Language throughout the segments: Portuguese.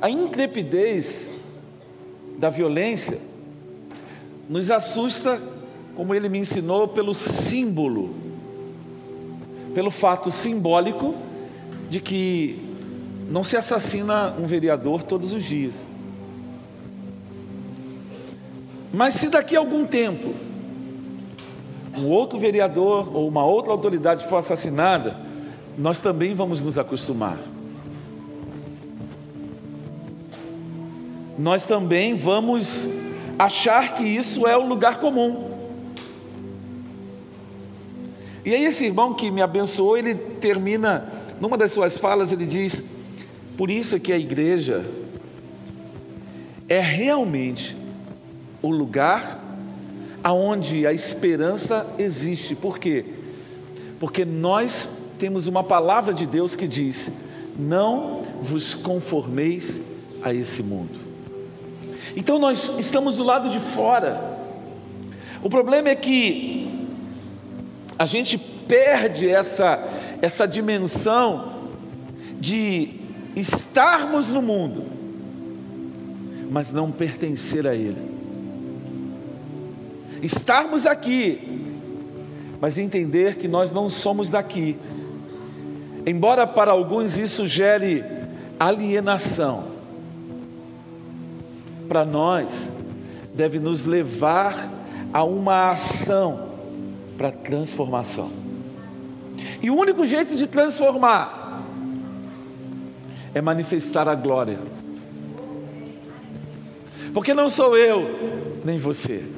A intrepidez da violência nos assusta, como ele me ensinou, pelo símbolo, pelo fato simbólico de que não se assassina um vereador todos os dias. Mas se daqui a algum tempo um outro vereador ou uma outra autoridade for assassinada, nós também vamos nos acostumar. Nós também vamos achar que isso é o lugar comum. E aí esse irmão que me abençoou, ele termina numa das suas falas, ele diz: "Por isso é que a igreja é realmente o lugar aonde a esperança existe. Por quê? Porque nós temos uma palavra de Deus que diz: "Não vos conformeis a esse mundo". Então nós estamos do lado de fora. O problema é que a gente perde essa essa dimensão de estarmos no mundo, mas não pertencer a ele estarmos aqui, mas entender que nós não somos daqui. Embora para alguns isso gere alienação, para nós deve nos levar a uma ação para transformação. E o único jeito de transformar é manifestar a glória. Porque não sou eu, nem você.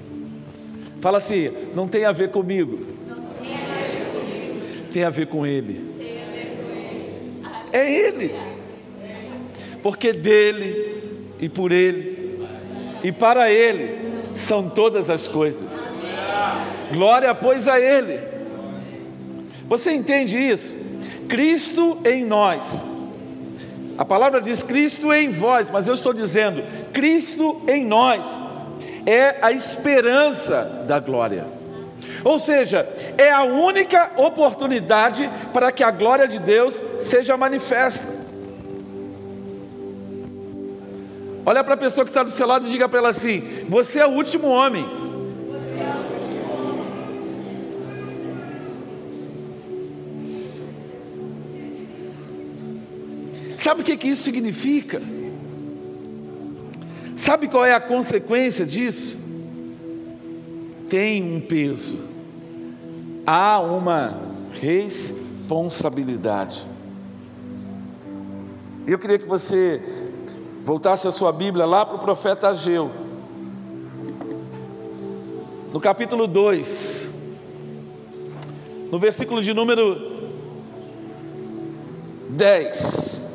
Fala assim, não tem a ver comigo. Tem a ver com Ele. É Ele. Porque dele e por Ele e para Ele são todas as coisas. Glória, pois, a Ele. Você entende isso? Cristo em nós. A palavra diz Cristo em vós, mas eu estou dizendo Cristo em nós é a esperança da glória. Ou seja, é a única oportunidade para que a glória de Deus seja manifesta. Olha para a pessoa que está do seu lado e diga para ela assim: Você é o último homem. Sabe o que, que isso significa? Sabe qual é a consequência disso? Tem um peso, há uma responsabilidade. Eu queria que você voltasse a sua Bíblia lá para o profeta Ageu, no capítulo 2, no versículo de número 10.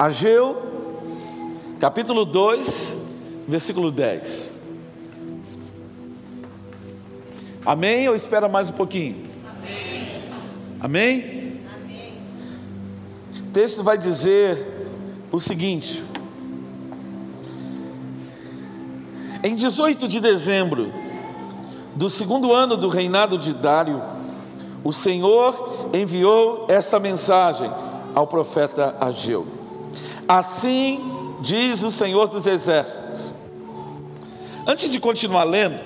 Ageu, capítulo 2, versículo 10. Amém ou espera mais um pouquinho? Amém? Amém? Amém. O texto vai dizer o seguinte: Em 18 de dezembro do segundo ano do reinado de Dário, o Senhor enviou esta mensagem ao profeta Ageu. Assim diz o Senhor dos Exércitos. Antes de continuar lendo,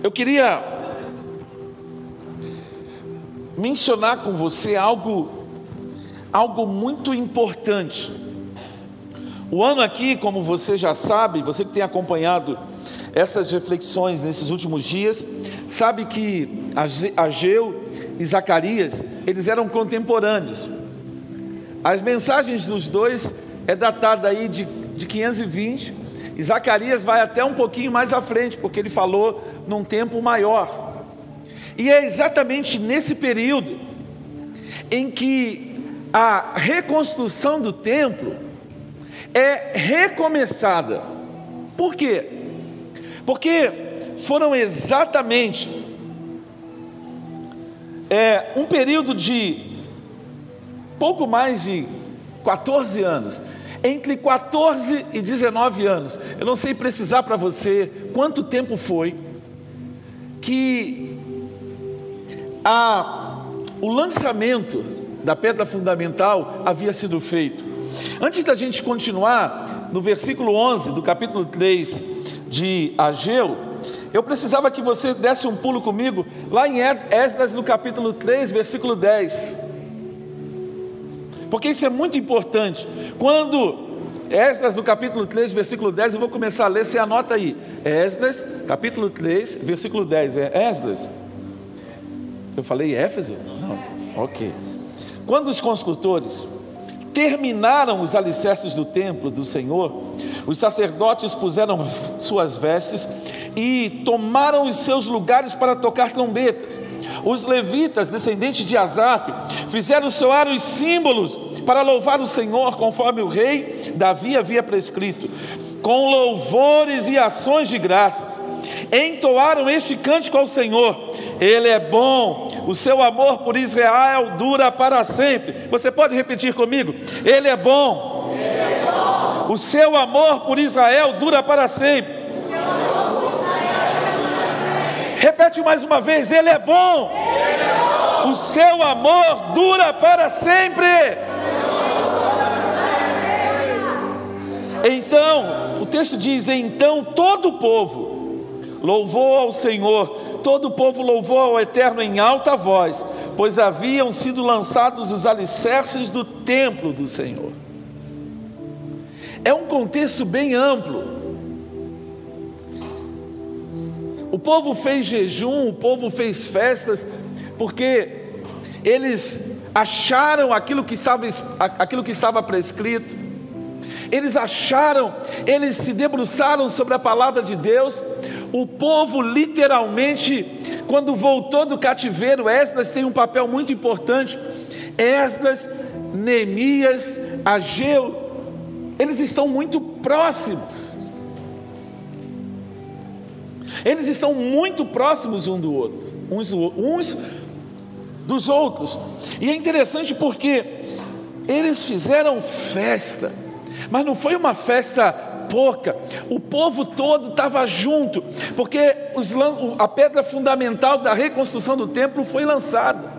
eu queria mencionar com você algo algo muito importante. O ano aqui, como você já sabe, você que tem acompanhado essas reflexões nesses últimos dias, sabe que Ageu e Zacarias, eles eram contemporâneos. As mensagens dos dois é datada aí de, de 520, e Zacarias vai até um pouquinho mais à frente, porque ele falou num tempo maior. E é exatamente nesse período em que a reconstrução do templo é recomeçada. Por quê? Porque foram exatamente é, um período de pouco mais de 14 anos. Entre 14 e 19 anos, eu não sei precisar para você quanto tempo foi que a, o lançamento da pedra fundamental havia sido feito. Antes da gente continuar, no versículo 11 do capítulo 3 de Ageu, eu precisava que você desse um pulo comigo lá em Esdras, no capítulo 3, versículo 10. Porque isso é muito importante. Quando Esdras, no capítulo 3, versículo 10, eu vou começar a ler, você anota aí. Esdras, capítulo 3, versículo 10. É Esdras? Eu falei Éfeso? Não. Ok. Quando os construtores terminaram os alicerces do templo do Senhor, os sacerdotes puseram suas vestes e tomaram os seus lugares para tocar trombetas. Os levitas, descendentes de Asaf, fizeram soar os símbolos para louvar o Senhor, conforme o rei Davi havia prescrito, com louvores e ações de graças. Entoaram este cântico ao Senhor: Ele é bom, o seu amor por Israel dura para sempre. Você pode repetir comigo? Ele é bom, o seu amor por Israel dura para sempre. Repete mais uma vez: Ele é bom. Ele é bom. O seu amor dura para sempre. Então, o texto diz: Então todo o povo louvou ao Senhor, todo o povo louvou ao Eterno em alta voz, pois haviam sido lançados os alicerces do templo do Senhor. É um contexto bem amplo. O povo fez jejum, o povo fez festas, porque eles acharam aquilo que estava, aquilo que estava prescrito, eles acharam, eles se debruçaram sobre a palavra de Deus. O povo, literalmente, quando voltou do cativeiro, Esdras tem um papel muito importante. Esdras, Neemias, Ageu, eles estão muito próximos. Eles estão muito próximos um do outro, uns, uns dos outros. E é interessante porque eles fizeram festa, mas não foi uma festa pouca, o povo todo estava junto, porque os, a pedra fundamental da reconstrução do templo foi lançada.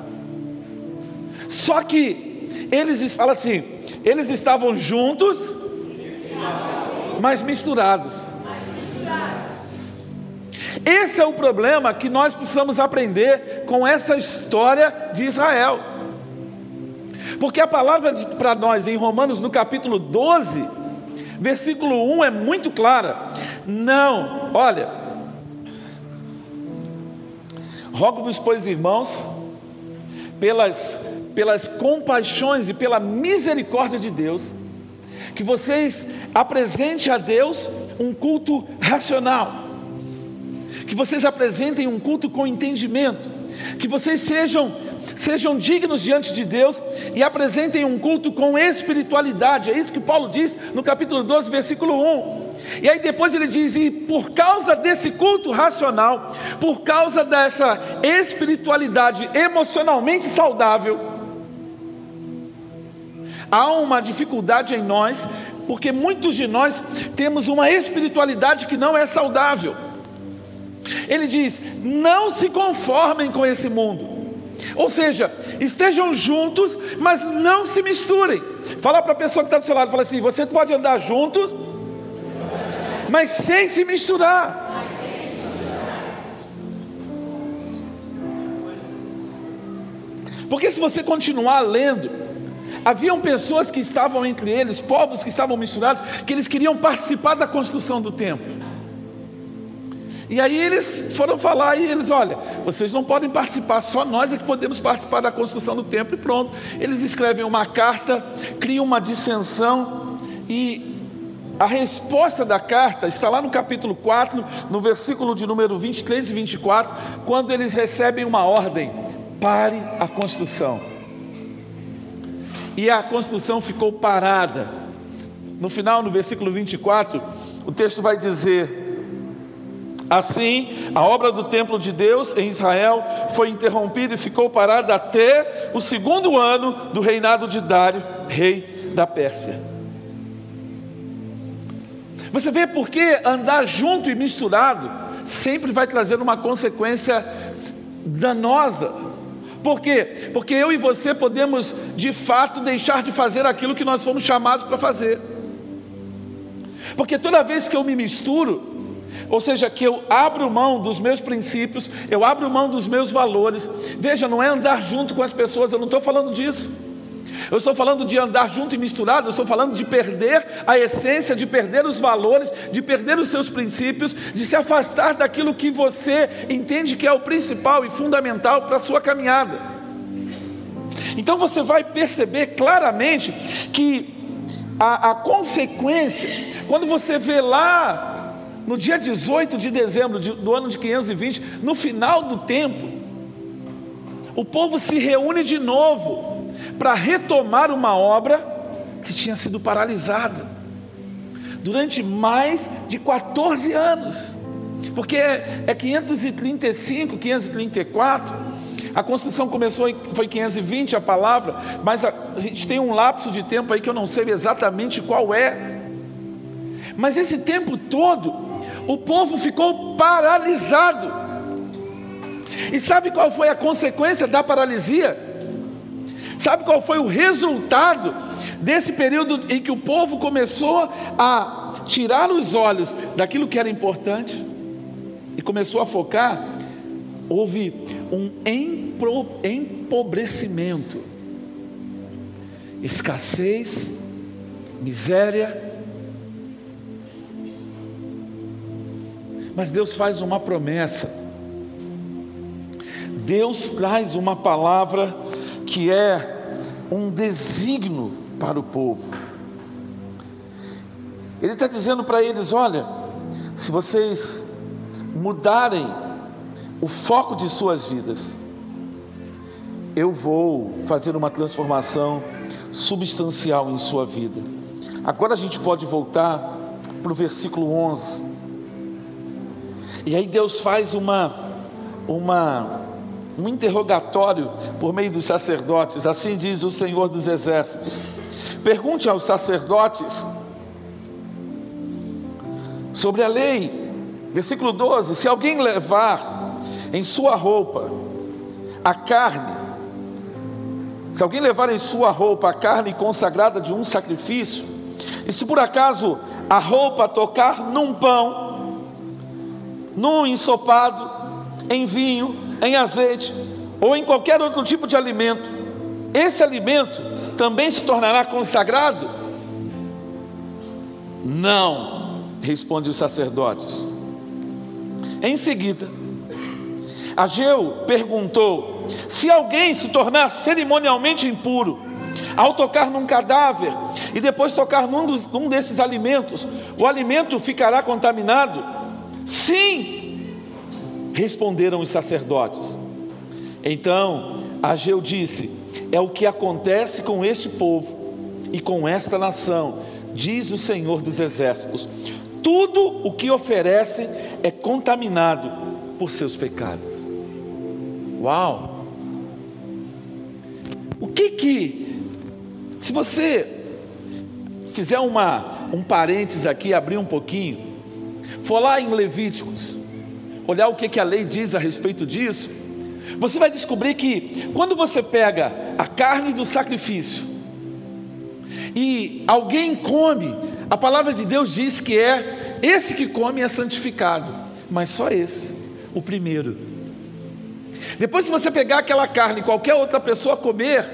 Só que eles falam assim, eles estavam juntos, mas misturados. Esse é o problema que nós precisamos aprender com essa história de Israel. Porque a palavra para nós em Romanos, no capítulo 12, versículo 1 é muito clara. Não, olha, rogo-vos, pois, irmãos, pelas, pelas compaixões e pela misericórdia de Deus, que vocês apresentem a Deus um culto racional que vocês apresentem um culto com entendimento, que vocês sejam sejam dignos diante de Deus e apresentem um culto com espiritualidade. É isso que Paulo diz no capítulo 12, versículo 1. E aí depois ele diz: e por causa desse culto racional, por causa dessa espiritualidade emocionalmente saudável, há uma dificuldade em nós, porque muitos de nós temos uma espiritualidade que não é saudável. Ele diz: não se conformem com esse mundo. Ou seja, estejam juntos, mas não se misturem. Fala para a pessoa que está do seu lado, fala assim: você pode andar juntos, mas sem se misturar. Porque se você continuar lendo, haviam pessoas que estavam entre eles, povos que estavam misturados, que eles queriam participar da construção do templo. E aí eles foram falar e eles, olha, vocês não podem participar, só nós é que podemos participar da construção do templo e pronto. Eles escrevem uma carta, criam uma dissensão e a resposta da carta está lá no capítulo 4, no versículo de número 23 e 24, quando eles recebem uma ordem: pare a construção. E a construção ficou parada. No final, no versículo 24, o texto vai dizer: Assim, a obra do templo de Deus em Israel foi interrompida e ficou parada até o segundo ano do reinado de Dário, rei da Pérsia. Você vê por que andar junto e misturado sempre vai trazer uma consequência danosa. Por quê? Porque eu e você podemos de fato deixar de fazer aquilo que nós fomos chamados para fazer. Porque toda vez que eu me misturo, ou seja, que eu abro mão dos meus princípios, eu abro mão dos meus valores. Veja, não é andar junto com as pessoas, eu não estou falando disso. Eu estou falando de andar junto e misturado, eu estou falando de perder a essência, de perder os valores, de perder os seus princípios, de se afastar daquilo que você entende que é o principal e fundamental para a sua caminhada. Então você vai perceber claramente que a, a consequência, quando você vê lá no dia 18 de dezembro do ano de 520, no final do tempo, o povo se reúne de novo para retomar uma obra que tinha sido paralisada durante mais de 14 anos, porque é 535, 534. A construção começou, foi 520 a palavra, mas a, a gente tem um lapso de tempo aí que eu não sei exatamente qual é. Mas esse tempo todo, o povo ficou paralisado. E sabe qual foi a consequência da paralisia? Sabe qual foi o resultado desse período em que o povo começou a tirar os olhos daquilo que era importante e começou a focar? Houve um empobrecimento, escassez, miséria, Mas Deus faz uma promessa. Deus traz uma palavra que é um desígnio para o povo. Ele está dizendo para eles: olha, se vocês mudarem o foco de suas vidas, eu vou fazer uma transformação substancial em sua vida. Agora a gente pode voltar para o versículo 11. E aí Deus faz uma, uma, um interrogatório por meio dos sacerdotes, assim diz o Senhor dos Exércitos. Pergunte aos sacerdotes sobre a lei, versículo 12: se alguém levar em sua roupa a carne, se alguém levar em sua roupa a carne consagrada de um sacrifício, e se por acaso a roupa tocar num pão, num ensopado, em vinho, em azeite ou em qualquer outro tipo de alimento, esse alimento também se tornará consagrado? Não, responde os sacerdotes. Em seguida, Ageu perguntou: se alguém se tornar cerimonialmente impuro, ao tocar num cadáver e depois tocar num, dos, num desses alimentos, o alimento ficará contaminado? Sim, responderam os sacerdotes. Então Ageu disse: É o que acontece com este povo e com esta nação, diz o Senhor dos Exércitos. Tudo o que oferece é contaminado por seus pecados. Uau! O que que, se você fizer uma, um parênteses aqui, abrir um pouquinho, for lá em Levíticos, olhar o que, que a lei diz a respeito disso, você vai descobrir que quando você pega a carne do sacrifício e alguém come, a palavra de Deus diz que é esse que come é santificado, mas só esse, o primeiro. Depois, se você pegar aquela carne e qualquer outra pessoa comer,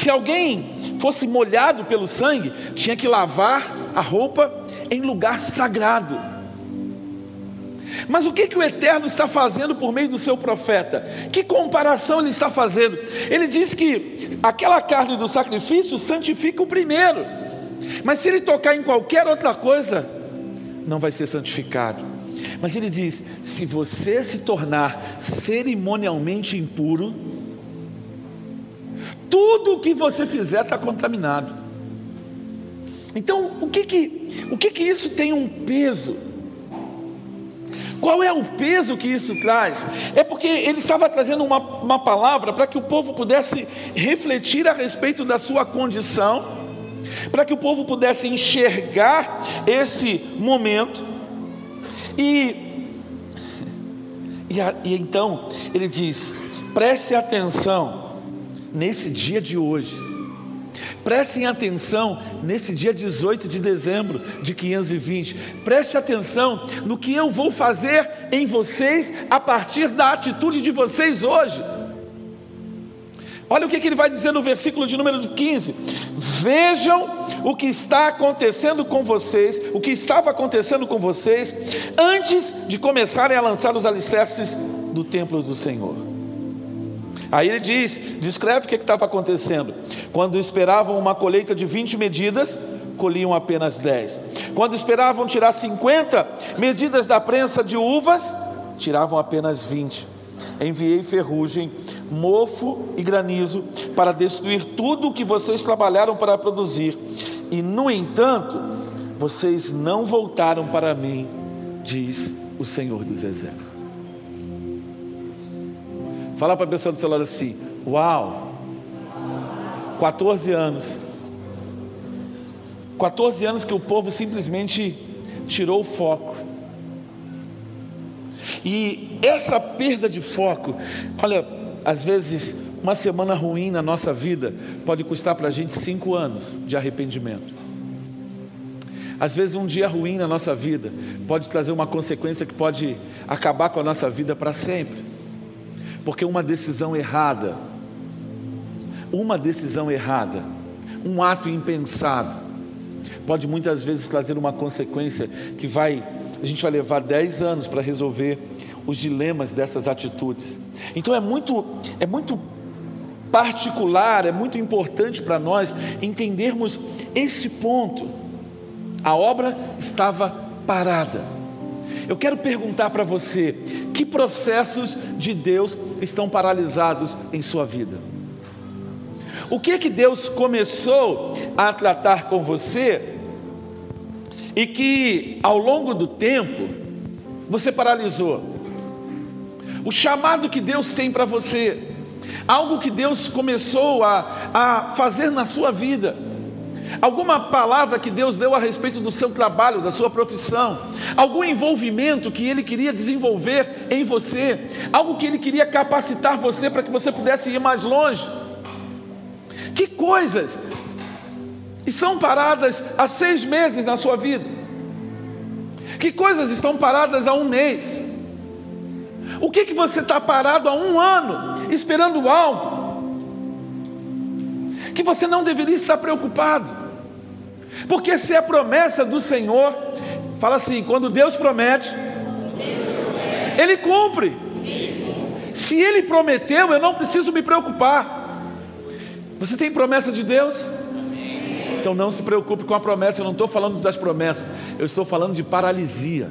se alguém fosse molhado pelo sangue, tinha que lavar a roupa em lugar sagrado. Mas o que, que o Eterno está fazendo por meio do seu profeta? Que comparação ele está fazendo? Ele diz que aquela carne do sacrifício santifica o primeiro, mas se ele tocar em qualquer outra coisa, não vai ser santificado. Mas ele diz: se você se tornar cerimonialmente impuro, tudo o que você fizer está contaminado. Então, o que que, o que que isso tem um peso? Qual é o peso que isso traz? É porque ele estava trazendo uma, uma palavra para que o povo pudesse refletir a respeito da sua condição, para que o povo pudesse enxergar esse momento, e, e, e então ele diz: preste atenção nesse dia de hoje Prestem atenção nesse dia 18 de dezembro de 520. Preste atenção no que eu vou fazer em vocês a partir da atitude de vocês hoje. Olha o que, que ele vai dizer no versículo de número 15: Vejam o que está acontecendo com vocês, o que estava acontecendo com vocês, antes de começarem a lançar os alicerces do templo do Senhor. Aí ele diz, descreve o que estava acontecendo. Quando esperavam uma colheita de 20 medidas, colhiam apenas 10. Quando esperavam tirar 50 medidas da prensa de uvas, tiravam apenas 20. Enviei ferrugem, mofo e granizo para destruir tudo o que vocês trabalharam para produzir. E, no entanto, vocês não voltaram para mim, diz o Senhor dos Exércitos. Fala para a pessoa do seu lado assim: Uau! 14 anos. 14 anos que o povo simplesmente tirou o foco. E essa perda de foco, olha, às vezes uma semana ruim na nossa vida pode custar para a gente cinco anos de arrependimento. Às vezes um dia ruim na nossa vida pode trazer uma consequência que pode acabar com a nossa vida para sempre. Porque uma decisão errada, uma decisão errada, um ato impensado, pode muitas vezes trazer uma consequência que vai, a gente vai levar 10 anos para resolver os dilemas dessas atitudes. Então é muito, é muito particular, é muito importante para nós entendermos esse ponto. A obra estava parada. Eu quero perguntar para você: que processos de Deus estão paralisados em sua vida? O que que Deus começou a tratar com você e que ao longo do tempo você paralisou? O chamado que Deus tem para você, algo que Deus começou a, a fazer na sua vida alguma palavra que Deus deu a respeito do seu trabalho, da sua profissão, algum envolvimento que Ele queria desenvolver em você, algo que Ele queria capacitar você para que você pudesse ir mais longe. Que coisas estão paradas há seis meses na sua vida? Que coisas estão paradas há um mês? O que, que você está parado há um ano, esperando algo? Que você não deveria estar preocupado. Porque se é promessa do Senhor, fala assim: quando Deus promete, Ele cumpre. Se Ele prometeu, eu não preciso me preocupar. Você tem promessa de Deus? Então não se preocupe com a promessa, eu não estou falando das promessas, eu estou falando de paralisia.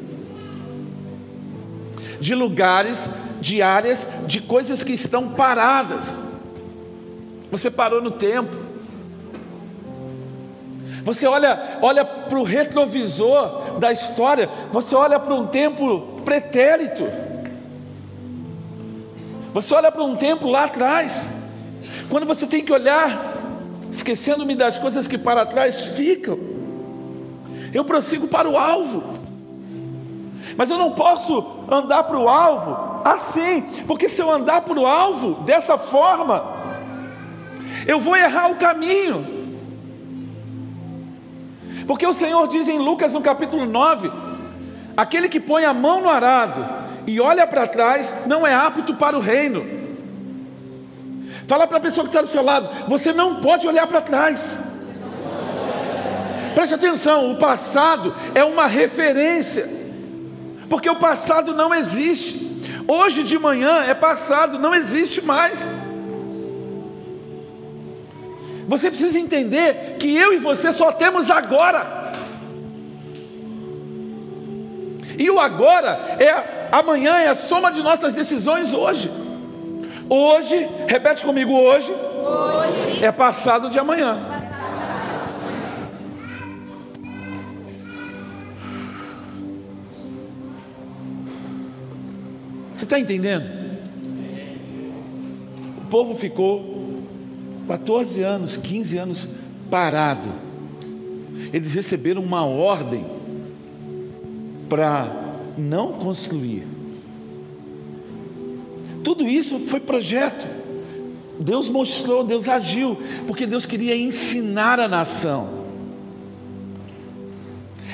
De lugares, de áreas, de coisas que estão paradas. Você parou no tempo. Você olha, olha para o retrovisor da história, você olha para um tempo pretérito. Você olha para um tempo lá atrás. Quando você tem que olhar, esquecendo-me das coisas que para trás ficam, eu prossigo para o alvo. Mas eu não posso andar para o alvo assim, porque se eu andar para o alvo dessa forma, eu vou errar o caminho. Porque o Senhor diz em Lucas no capítulo 9: aquele que põe a mão no arado e olha para trás não é apto para o reino. Fala para a pessoa que está do seu lado: você não pode olhar para trás. Preste atenção: o passado é uma referência, porque o passado não existe. Hoje de manhã é passado, não existe mais. Você precisa entender que eu e você só temos agora. E o agora é amanhã, é a soma de nossas decisões hoje. Hoje, repete comigo, hoje, hoje. é passado de amanhã. Você está entendendo? O povo ficou 14 anos, 15 anos parado. Eles receberam uma ordem para não construir. Tudo isso foi projeto. Deus mostrou, Deus agiu, porque Deus queria ensinar a nação.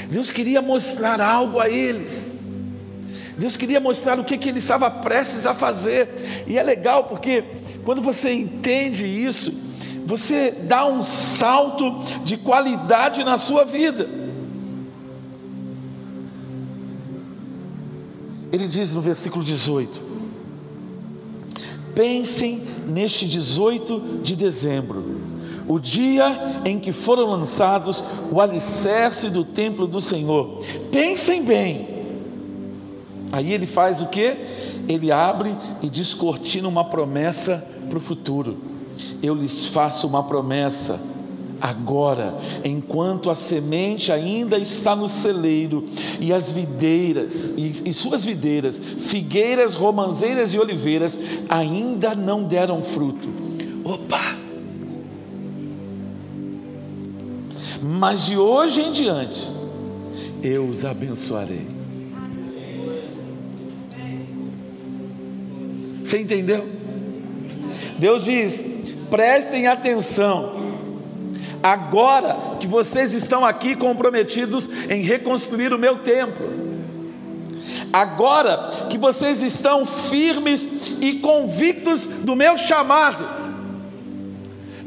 Deus queria mostrar algo a eles. Deus queria mostrar o que, que ele estava prestes a fazer. E é legal porque quando você entende isso, você dá um salto de qualidade na sua vida. Ele diz no versículo 18: Pensem neste 18 de dezembro, o dia em que foram lançados o alicerce do templo do Senhor. Pensem bem. Aí ele faz o que? Ele abre e descortina uma promessa para o futuro. Eu lhes faço uma promessa agora, enquanto a semente ainda está no celeiro, e as videiras, e, e, suas videiras, figueiras, romanzeiras e oliveiras, ainda não deram fruto. Opa! Mas de hoje em diante, eu os abençoarei. Você entendeu? Deus diz: prestem atenção. Agora que vocês estão aqui comprometidos em reconstruir o meu templo, agora que vocês estão firmes e convictos do meu chamado,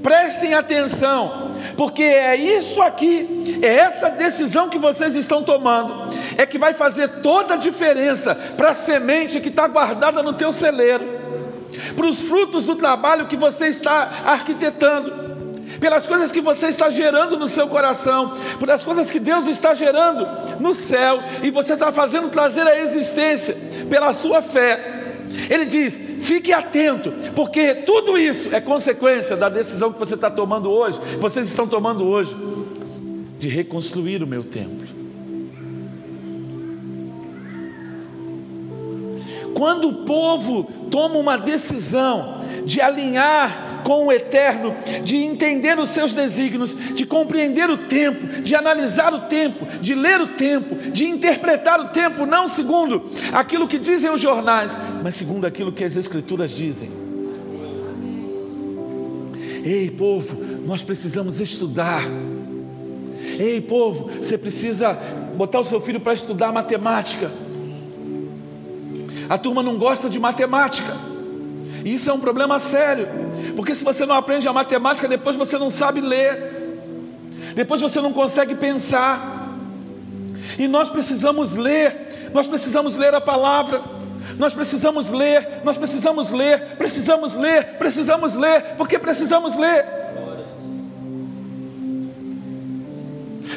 prestem atenção, porque é isso aqui, é essa decisão que vocês estão tomando, é que vai fazer toda a diferença para a semente que está guardada no teu celeiro, para os frutos do trabalho que você está arquitetando pelas coisas que você está gerando no seu coração, pelas coisas que Deus está gerando no céu, e você está fazendo trazer a existência pela sua fé. Ele diz: fique atento, porque tudo isso é consequência da decisão que você está tomando hoje, vocês estão tomando hoje, de reconstruir o meu templo. Quando o povo toma uma decisão de alinhar com o eterno, de entender os seus desígnios, de compreender o tempo, de analisar o tempo, de ler o tempo, de interpretar o tempo, não segundo aquilo que dizem os jornais, mas segundo aquilo que as Escrituras dizem. Ei, povo, nós precisamos estudar. Ei, povo, você precisa botar o seu filho para estudar matemática. A turma não gosta de matemática. Isso é um problema sério. Porque se você não aprende a matemática, depois você não sabe ler, depois você não consegue pensar. E nós precisamos ler, nós precisamos ler a palavra, nós precisamos ler, nós precisamos ler, precisamos ler, precisamos ler, porque precisamos ler.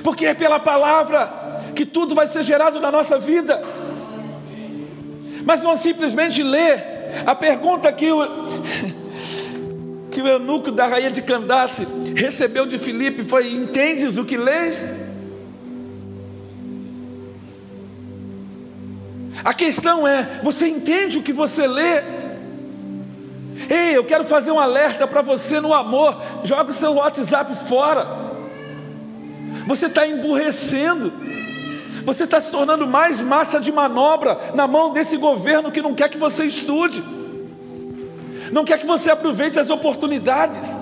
Porque é pela palavra que tudo vai ser gerado na nossa vida. Mas não simplesmente ler. A pergunta que o que o eunuco da rainha de Candace recebeu de Filipe foi: Entendes o que lês? A questão é: você entende o que você lê? Ei, eu quero fazer um alerta para você no amor. Joga o seu WhatsApp fora. Você está emburrecendo. Você está se tornando mais massa de manobra na mão desse governo que não quer que você estude não quer que você aproveite as oportunidades.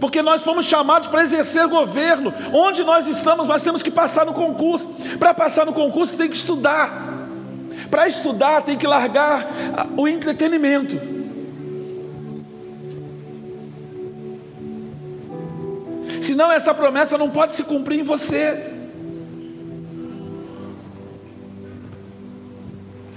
Porque nós fomos chamados para exercer governo. Onde nós estamos, nós temos que passar no concurso. Para passar no concurso, tem que estudar. Para estudar, tem que largar o entretenimento. Senão, essa promessa não pode se cumprir em você.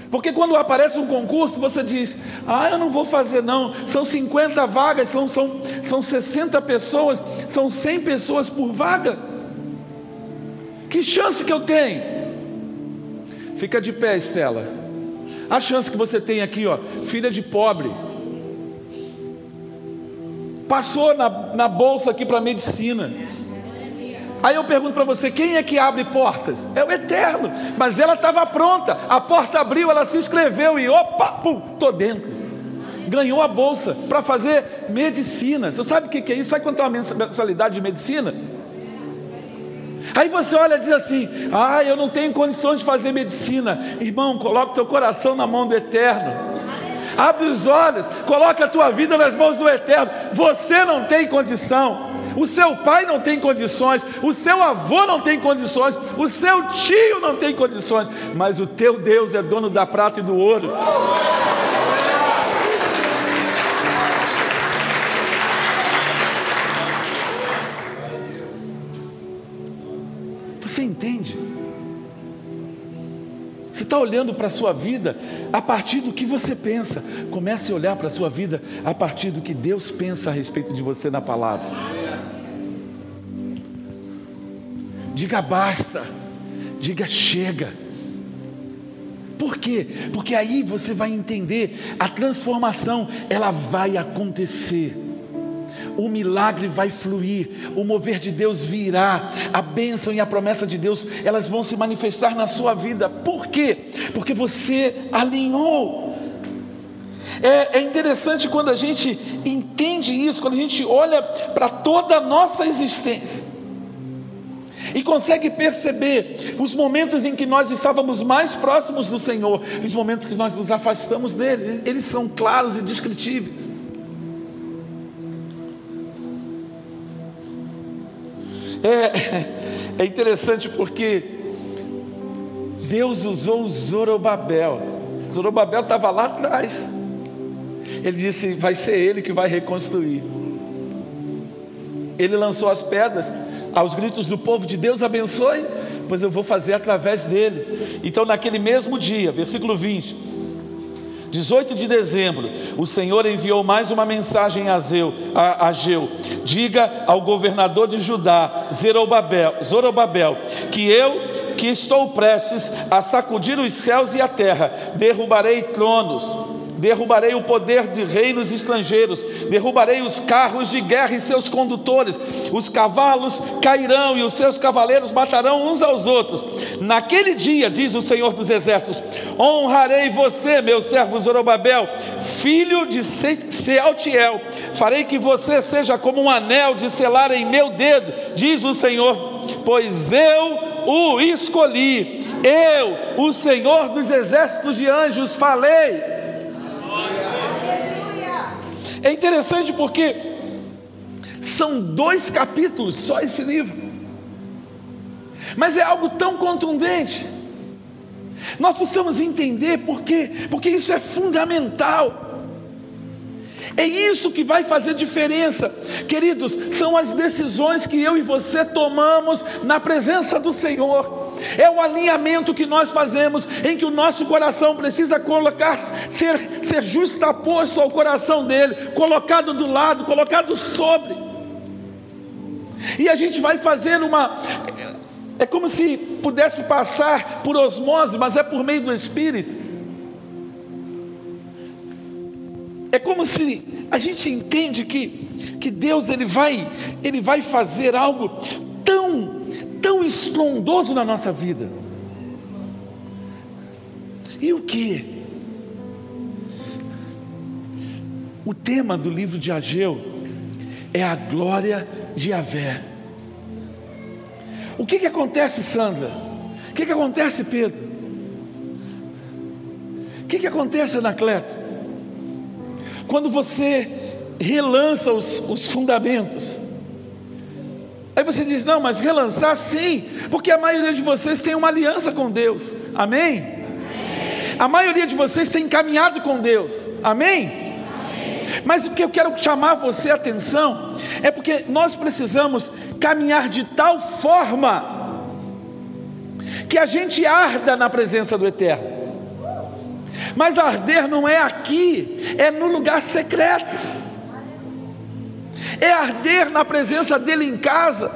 Porque quando aparece um concurso, você diz: Ah, eu não vou fazer, não. São 50 vagas, são, são, são 60 pessoas, são 100 pessoas por vaga. Que chance que eu tenho? Fica de pé, Estela. A chance que você tem aqui, ó, filha de pobre. Passou na, na bolsa aqui para medicina. Aí eu pergunto para você: quem é que abre portas? É o Eterno. Mas ela estava pronta, a porta abriu, ela se inscreveu e opa, pum, estou dentro. Ganhou a bolsa para fazer medicina. Você sabe o que é isso? Sabe quanto é uma mensalidade de medicina? Aí você olha e diz assim: Ah, eu não tenho condições de fazer medicina. Irmão, coloque teu coração na mão do Eterno. Abre os olhos, coloque a tua vida nas mãos do Eterno. Você não tem condição. O seu pai não tem condições, o seu avô não tem condições, o seu tio não tem condições, mas o teu Deus é dono da prata e do ouro. Você entende? Você está olhando para a sua vida a partir do que você pensa. Comece a olhar para a sua vida a partir do que Deus pensa a respeito de você na palavra. Diga basta, diga chega. Por quê? Porque aí você vai entender a transformação, ela vai acontecer o milagre vai fluir, o mover de Deus virá, a bênção e a promessa de Deus, elas vão se manifestar na sua vida. Por quê? Porque você alinhou. É, é interessante quando a gente entende isso, quando a gente olha para toda a nossa existência e consegue perceber os momentos em que nós estávamos mais próximos do Senhor, e os momentos que nós nos afastamos dele, eles são claros e descritíveis. É, é interessante porque Deus usou Zorobabel. Zorobabel estava lá atrás. Ele disse: vai ser ele que vai reconstruir. Ele lançou as pedras aos gritos do povo de Deus abençoe, pois eu vou fazer através dele. Então, naquele mesmo dia, versículo 20, 18 de dezembro, o Senhor enviou mais uma mensagem a, Zeu, a, a Geu. Diga ao governador de Judá, Zerobabel, Zorobabel, que eu que estou prestes a sacudir os céus e a terra, derrubarei tronos derrubarei o poder de reinos estrangeiros, derrubarei os carros de guerra e seus condutores, os cavalos cairão e os seus cavaleiros matarão uns aos outros. Naquele dia, diz o Senhor dos Exércitos, honrarei você, meu servo Zorobabel, filho de Sealtiel, farei que você seja como um anel de selar em meu dedo, diz o Senhor, pois eu o escolhi, eu, o Senhor dos exércitos de anjos, falei. É interessante porque são dois capítulos só esse livro, mas é algo tão contundente. Nós precisamos entender por quê, porque isso é fundamental. É isso que vai fazer diferença, queridos. São as decisões que eu e você tomamos na presença do Senhor. É o alinhamento que nós fazemos, em que o nosso coração precisa colocar, ser, ser justaposto ao coração dele, colocado do lado, colocado sobre. E a gente vai fazer uma. É como se pudesse passar por osmose, mas é por meio do Espírito. É como se a gente entende que, que Deus ele vai, ele vai fazer algo tão, tão estrondoso na nossa vida. E o que? O tema do livro de Ageu é a glória de Avé. O que, que acontece, Sandra? O que, que acontece, Pedro? O que, que acontece, Anacleto? Quando você relança os, os fundamentos. Aí você diz: não, mas relançar sim, porque a maioria de vocês tem uma aliança com Deus, amém? amém. A maioria de vocês tem caminhado com Deus, amém? amém? Mas o que eu quero chamar você a atenção é porque nós precisamos caminhar de tal forma que a gente arda na presença do Eterno. Mas arder não é aqui, é no lugar secreto. É arder na presença dele em casa.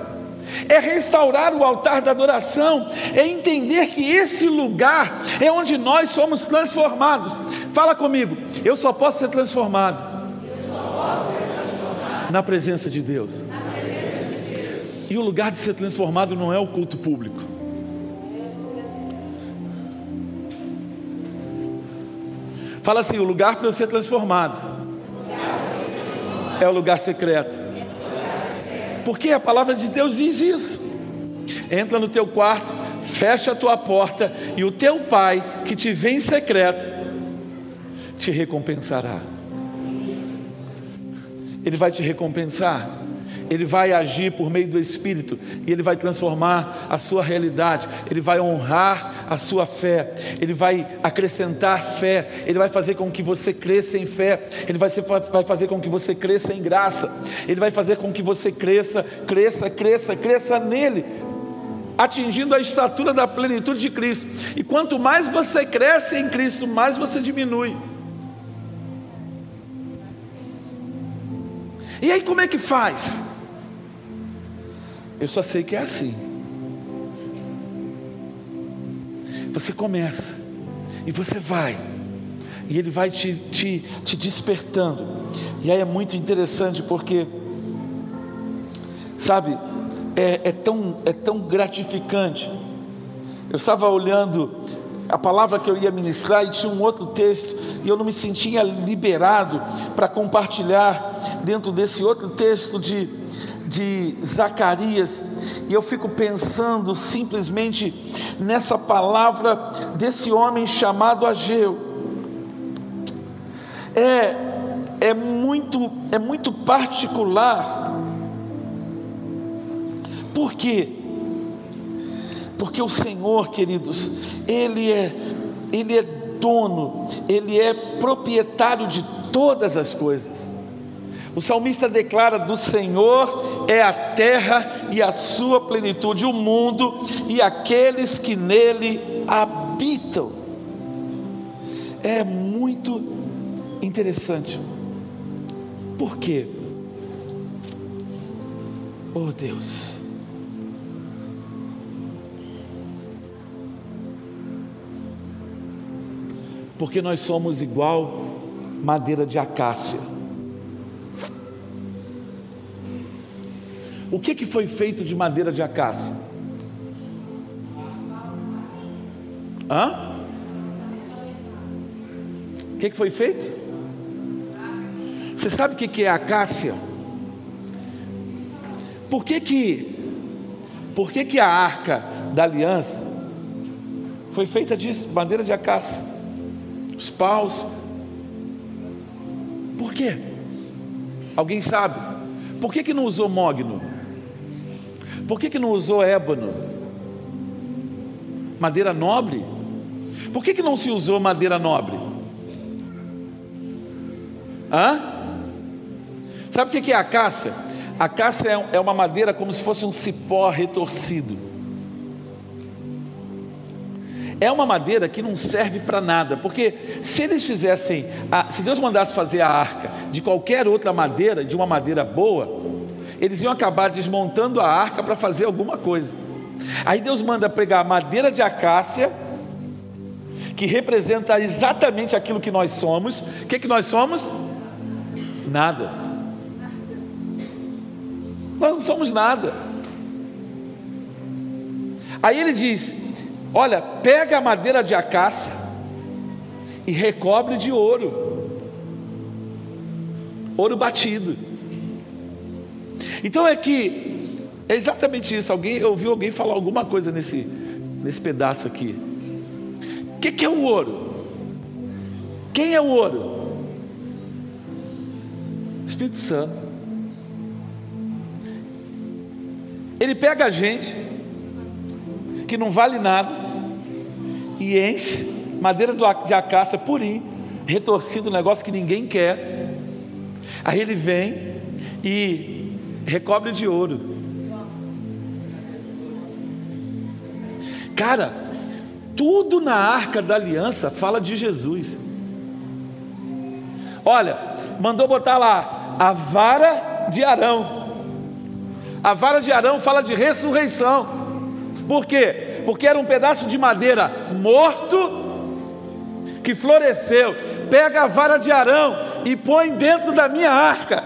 É restaurar o altar da adoração, é entender que esse lugar é onde nós somos transformados. Fala comigo, eu só posso ser transformado, posso ser transformado. na presença de Deus. E o lugar de ser transformado não é o culto público. Fala assim: o lugar para eu ser transformado é o lugar secreto. Porque a palavra de Deus diz isso. Entra no teu quarto, fecha a tua porta e o teu pai que te vê em secreto te recompensará. Ele vai te recompensar. Ele vai agir por meio do Espírito e Ele vai transformar a sua realidade, Ele vai honrar a sua fé, Ele vai acrescentar fé, Ele vai fazer com que você cresça em fé, Ele vai, ser, vai fazer com que você cresça em graça, Ele vai fazer com que você cresça, cresça, cresça, cresça nele, atingindo a estatura da plenitude de Cristo. E quanto mais você cresce em Cristo, mais você diminui. E aí como é que faz? Eu só sei que é assim. Você começa e você vai, e ele vai te, te, te despertando. E aí é muito interessante porque, sabe, é, é, tão, é tão gratificante. Eu estava olhando a palavra que eu ia ministrar e tinha um outro texto, e eu não me sentia liberado para compartilhar dentro desse outro texto de, de Zacarias, e eu fico pensando simplesmente nessa palavra desse homem chamado Ageu. É, é, muito, é muito particular, por quê? Porque o Senhor, queridos, Ele é, Ele é dono, Ele é proprietário de todas as coisas. O salmista declara: do Senhor é a terra e a sua plenitude, o mundo e aqueles que nele habitam. É muito interessante. Por quê? Oh Deus. Porque nós somos igual madeira de acácia. O que, que foi feito de madeira de acácia? Hã? O que, que foi feito? Você sabe o que, que é acácia? Por que que, por que que a arca da aliança foi feita de madeira de acácia? Os paus. Por quê? Alguém sabe? Por que, que não usou mogno? Por que, que não usou ébano? Madeira nobre? Por que, que não se usou madeira nobre? Hã? Sabe o que, que é a acácia? A acácia é, é uma madeira como se fosse um cipó retorcido. É uma madeira que não serve para nada, porque se eles fizessem, a, se Deus mandasse fazer a arca de qualquer outra madeira, de uma madeira boa, eles iam acabar desmontando a arca para fazer alguma coisa. Aí Deus manda pregar madeira de acácia, que representa exatamente aquilo que nós somos. O que, que nós somos? Nada. Nós não somos nada. Aí ele diz: Olha, pega a madeira de acácia e recobre de ouro, ouro batido. Então é que é exatamente isso. Alguém ouviu alguém falar alguma coisa nesse nesse pedaço aqui. O que, que é o ouro? Quem é o ouro? Espírito Santo. Ele pega a gente que não vale nada e enche madeira de acácia purim, retorcido, um negócio que ninguém quer. Aí ele vem e recobre de ouro. Cara, tudo na arca da aliança fala de Jesus. Olha, mandou botar lá a vara de Arão. A vara de Arão fala de ressurreição. Por quê? Porque era um pedaço de madeira morto que floresceu. Pega a vara de Arão e põe dentro da minha arca.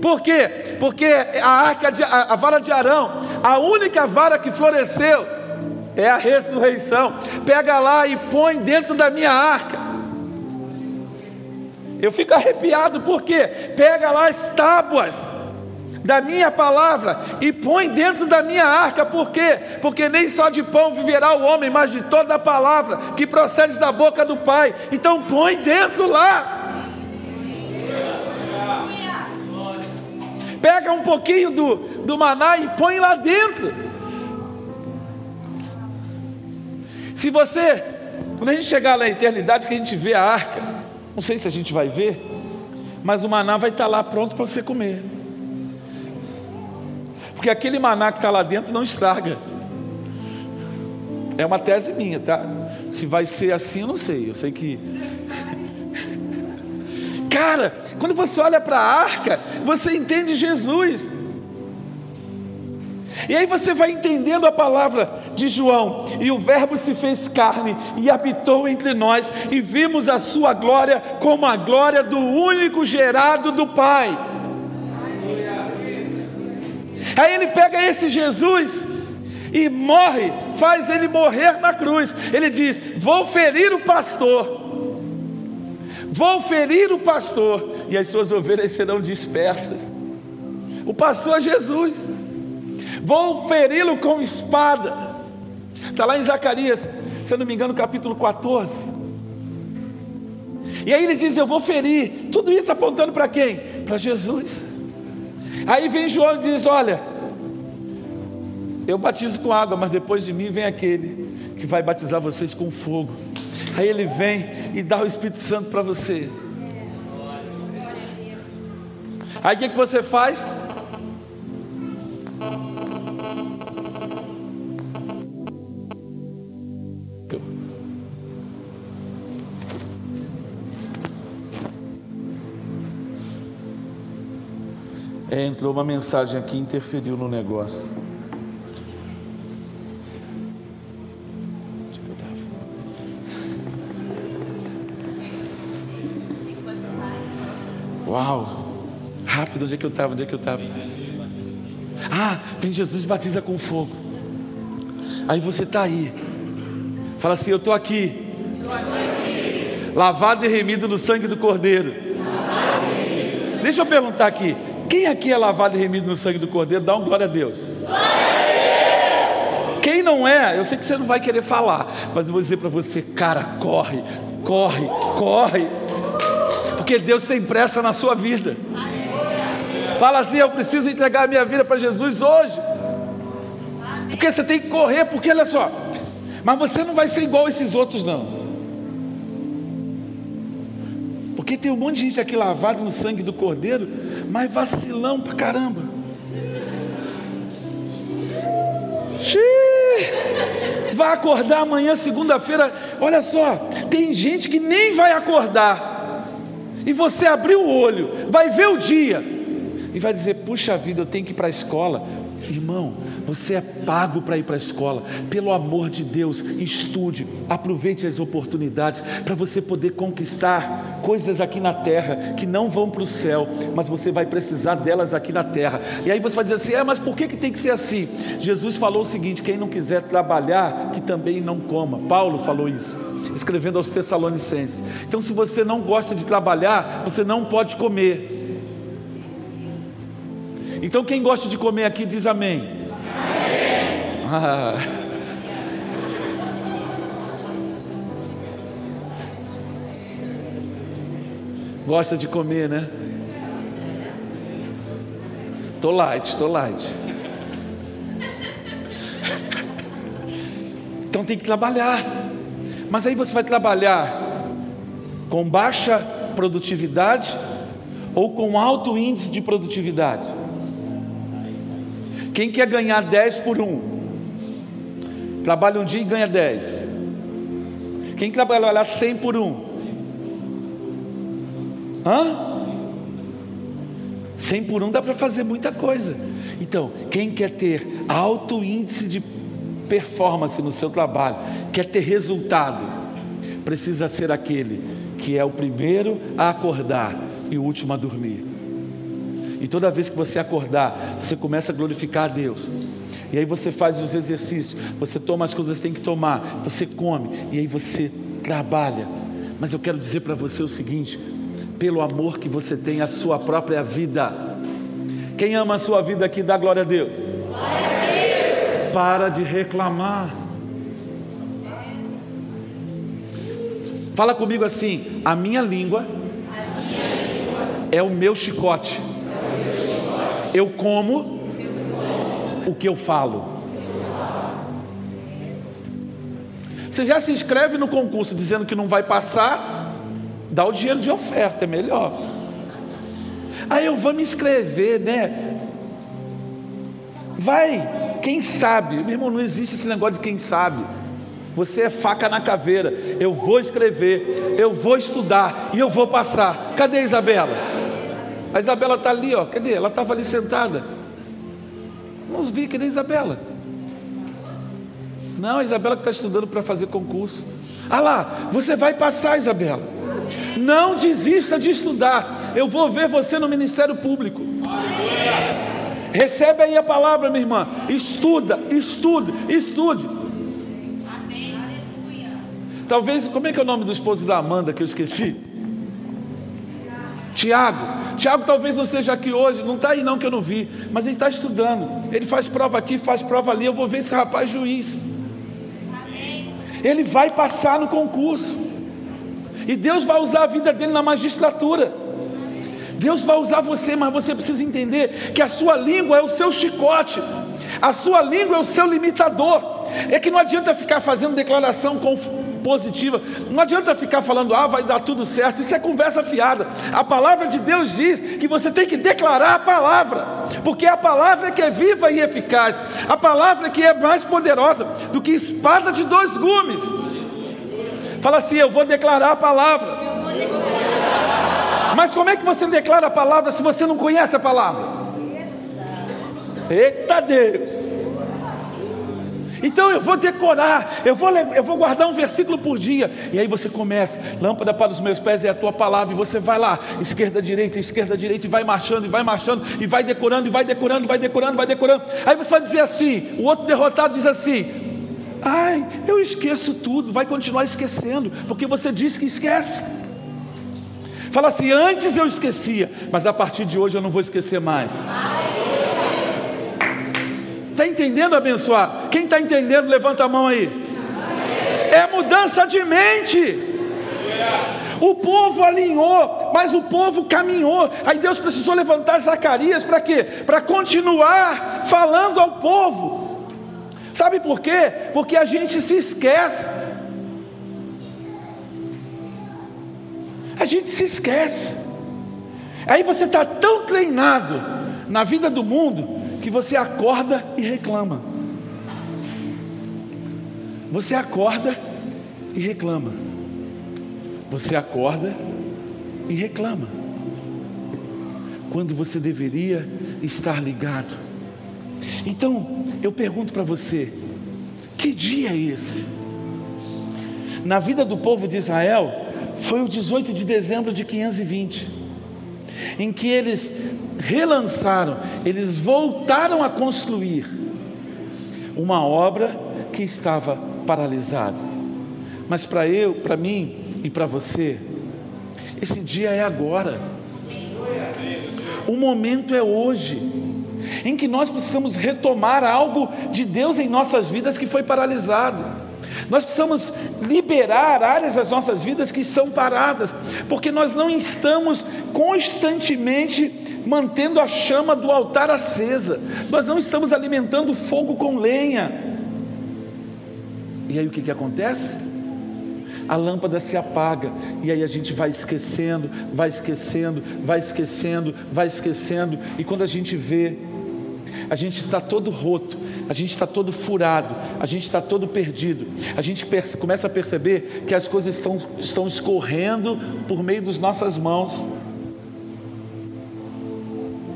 Por quê? Porque a arca de, a, a vara de Arão, a única vara que floresceu é a ressurreição. Pega lá e põe dentro da minha arca. Eu fico arrepiado porque pega lá as tábuas da minha palavra e põe dentro da minha arca, por quê? Porque nem só de pão viverá o homem, mas de toda a palavra que procede da boca do Pai. Então põe dentro lá. Pega um pouquinho do, do maná e põe lá dentro. Se você, quando a gente chegar na eternidade, que a gente vê a arca, não sei se a gente vai ver, mas o maná vai estar lá pronto para você comer. Porque aquele maná que está lá dentro não estraga. É uma tese minha, tá? Se vai ser assim, eu não sei. Eu sei que. Cara, quando você olha para a arca, você entende Jesus. E aí você vai entendendo a palavra de João, e o Verbo se fez carne e habitou entre nós, e vimos a sua glória como a glória do único gerado do Pai. Aí ele pega esse Jesus e morre, faz ele morrer na cruz. Ele diz: Vou ferir o pastor, vou ferir o pastor, e as suas ovelhas serão dispersas. O pastor é Jesus, vou feri-lo com espada. Está lá em Zacarias, se eu não me engano, capítulo 14. E aí ele diz: Eu vou ferir, tudo isso apontando para quem? Para Jesus. Aí vem João e diz: Olha, eu batizo com água, mas depois de mim vem aquele que vai batizar vocês com fogo. Aí ele vem e dá o Espírito Santo para você. Aí o que, que você faz? É, entrou uma mensagem aqui interferiu no negócio. Uau! Rápido, onde é que eu estava? Onde é que eu estava? Ah, vem Jesus batiza com fogo. Aí você está aí. Fala assim: Eu estou aqui. Lavado e remido no sangue do Cordeiro. Deixa eu perguntar aqui: quem aqui é lavado e remido no sangue do Cordeiro? Dá um glória a Deus. Quem não é, eu sei que você não vai querer falar, mas eu vou dizer para você, cara, corre, corre, corre, porque Deus tem pressa na sua vida. Fala assim: eu preciso entregar a minha vida para Jesus hoje. Porque você tem que correr, porque olha só, mas você não vai ser igual a esses outros, não. Porque tem um monte de gente aqui lavado no sangue do Cordeiro, mas vacilão pra caramba. Xiii, vai acordar amanhã, segunda-feira. Olha só, tem gente que nem vai acordar. E você abriu o olho, vai ver o dia e vai dizer: Puxa vida, eu tenho que ir para a escola. Irmão, você é pago para ir para a escola. Pelo amor de Deus, estude, aproveite as oportunidades para você poder conquistar coisas aqui na terra que não vão para o céu, mas você vai precisar delas aqui na terra. E aí você vai dizer assim: é, mas por que, que tem que ser assim? Jesus falou o seguinte: quem não quiser trabalhar, que também não coma. Paulo falou isso escrevendo aos Tessalonicenses. Então, se você não gosta de trabalhar, você não pode comer. Então, quem gosta de comer aqui diz amém. amém. Ah. Gosta de comer, né? Tô light, tô light. Então tem que trabalhar. Mas aí você vai trabalhar com baixa produtividade ou com alto índice de produtividade? Quem quer ganhar 10 por um? Trabalha um dia e ganha 10. Quem quer trabalhar 100 por um? Hã? 100 por um dá para fazer muita coisa. Então, quem quer ter alto índice de performance no seu trabalho, quer ter resultado, precisa ser aquele que é o primeiro a acordar e o último a dormir. E toda vez que você acordar, você começa a glorificar a Deus. E aí você faz os exercícios, você toma as coisas que tem que tomar, você come, e aí você trabalha. Mas eu quero dizer para você o seguinte: pelo amor que você tem à sua própria vida. Quem ama a sua vida aqui, dá glória a Deus. Para de reclamar. Fala comigo assim: a minha língua, a minha língua é o meu chicote. Eu como o que eu falo. Você já se inscreve no concurso dizendo que não vai passar, dá o dinheiro de oferta, é melhor. Aí eu vou me inscrever, né? Vai, quem sabe? Meu irmão, não existe esse negócio de quem sabe. Você é faca na caveira. Eu vou escrever, eu vou estudar e eu vou passar. Cadê Isabela? A Isabela está ali, ó. Cadê? Ela estava ali sentada. Não vi, cadê a Isabela? Não, a Isabela que está estudando para fazer concurso. Ah lá, você vai passar, Isabela. Não desista de estudar. Eu vou ver você no Ministério Público. Recebe aí a palavra, minha irmã. Estuda, estude, estude. Talvez, como é que é o nome do esposo da Amanda que eu esqueci? Tiago. Tiago talvez não esteja aqui hoje, não está aí não que eu não vi, mas ele está estudando. Ele faz prova aqui, faz prova ali. Eu vou ver esse rapaz juiz. Ele vai passar no concurso. E Deus vai usar a vida dele na magistratura. Deus vai usar você, mas você precisa entender que a sua língua é o seu chicote, a sua língua é o seu limitador. É que não adianta ficar fazendo declaração com positiva. Não adianta ficar falando, ah, vai dar tudo certo. Isso é conversa fiada. A palavra de Deus diz que você tem que declarar a palavra, porque a palavra que é viva e eficaz, a palavra que é mais poderosa do que espada de dois gumes. Fala assim: eu vou declarar a palavra. Mas como é que você declara a palavra se você não conhece a palavra? Eita Deus! Então eu vou decorar, eu vou, eu vou guardar um versículo por dia. E aí você começa, lâmpada para os meus pés é a tua palavra, e você vai lá, esquerda, direita, esquerda, direita, e vai marchando, e vai marchando, e vai decorando, e vai decorando, vai decorando, vai decorando. Aí você vai dizer assim, o outro derrotado diz assim: Ai, eu esqueço tudo, vai continuar esquecendo, porque você disse que esquece. Fala assim: antes eu esquecia, mas a partir de hoje eu não vou esquecer mais. Está entendendo abençoar? Quem está entendendo, levanta a mão aí. É mudança de mente. O povo alinhou, mas o povo caminhou. Aí Deus precisou levantar Zacarias para quê? Para continuar falando ao povo. Sabe por quê? Porque a gente se esquece. A gente se esquece. Aí você está tão treinado na vida do mundo que você acorda e reclama. Você acorda e reclama. Você acorda e reclama. Quando você deveria estar ligado. Então, eu pergunto para você: que dia é esse? Na vida do povo de Israel, foi o 18 de dezembro de 520, em que eles relançaram, eles voltaram a construir uma obra que estava paralisada. Mas para eu, para mim e para você, esse dia é agora. O momento é hoje, em que nós precisamos retomar algo de Deus em nossas vidas que foi paralisado. Nós precisamos liberar áreas das nossas vidas que estão paradas, porque nós não estamos constantemente mantendo a chama do altar acesa, nós não estamos alimentando fogo com lenha. E aí o que, que acontece? A lâmpada se apaga, e aí a gente vai esquecendo, vai esquecendo, vai esquecendo, vai esquecendo, e quando a gente vê, a gente está todo roto, a gente está todo furado, a gente está todo perdido, a gente começa a perceber que as coisas estão, estão escorrendo por meio das nossas mãos.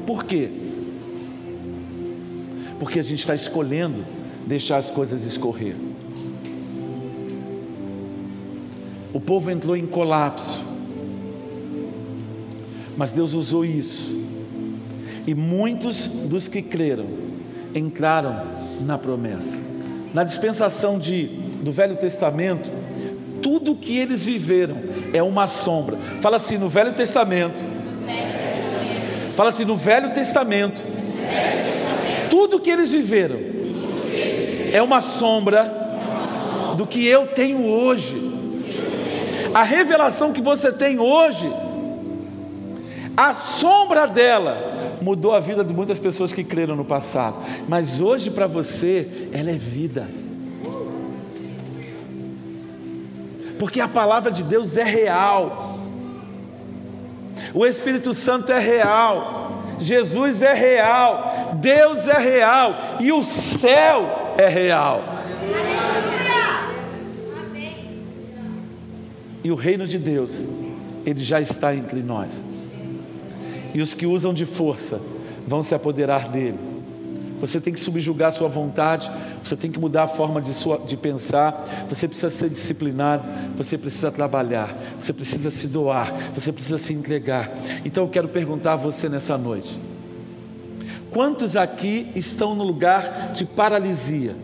Por quê? Porque a gente está escolhendo deixar as coisas escorrer. O povo entrou em colapso, mas Deus usou isso. E muitos dos que creram entraram na promessa. Na dispensação de, do Velho Testamento, tudo que eles viveram é uma sombra. Fala assim, no Velho Testamento. Fala assim, no Velho Testamento. Tudo que eles viveram é uma sombra do que eu tenho hoje. A revelação que você tem hoje, a sombra dela mudou a vida de muitas pessoas que creram no passado, mas hoje para você ela é vida. Porque a palavra de Deus é real. O Espírito Santo é real. Jesus é real. Deus é real e o céu é real. E o reino de Deus, ele já está entre nós. E os que usam de força vão se apoderar dele. Você tem que subjugar sua vontade, você tem que mudar a forma de, sua, de pensar, você precisa ser disciplinado, você precisa trabalhar, você precisa se doar, você precisa se entregar. Então eu quero perguntar a você nessa noite: quantos aqui estão no lugar de paralisia?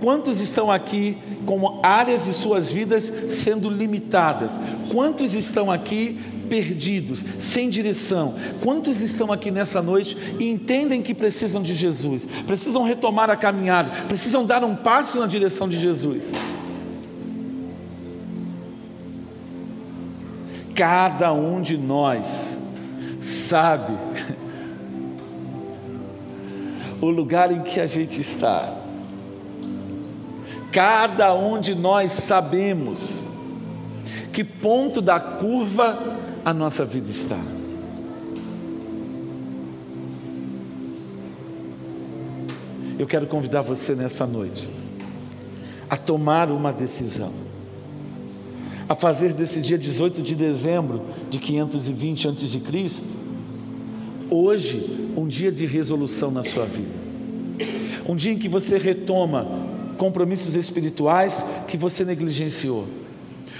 Quantos estão aqui com áreas de suas vidas sendo limitadas? Quantos estão aqui perdidos, sem direção? Quantos estão aqui nessa noite e entendem que precisam de Jesus, precisam retomar a caminhada, precisam dar um passo na direção de Jesus? Cada um de nós sabe o lugar em que a gente está. Cada um de nós sabemos que ponto da curva a nossa vida está. Eu quero convidar você nessa noite a tomar uma decisão, a fazer desse dia 18 de dezembro de 520 a.C., hoje, um dia de resolução na sua vida, um dia em que você retoma compromissos espirituais que você negligenciou.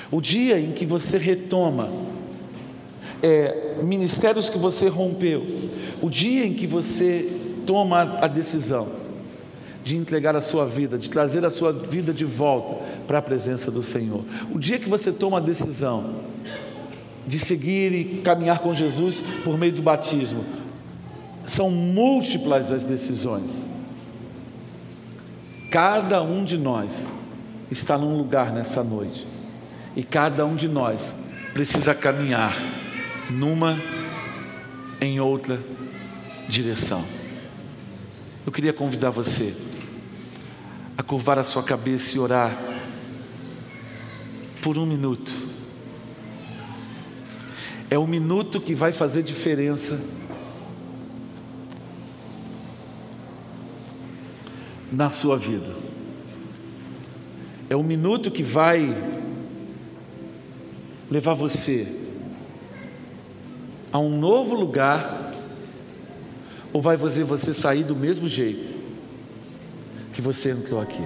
O dia em que você retoma é, ministérios que você rompeu. O dia em que você toma a decisão de entregar a sua vida, de trazer a sua vida de volta para a presença do Senhor. O dia que você toma a decisão de seguir e caminhar com Jesus por meio do batismo. São múltiplas as decisões. Cada um de nós está num lugar nessa noite, e cada um de nós precisa caminhar numa em outra direção. Eu queria convidar você a curvar a sua cabeça e orar por um minuto. É um minuto que vai fazer diferença na sua vida. É um minuto que vai levar você a um novo lugar, ou vai fazer você sair do mesmo jeito que você entrou aqui.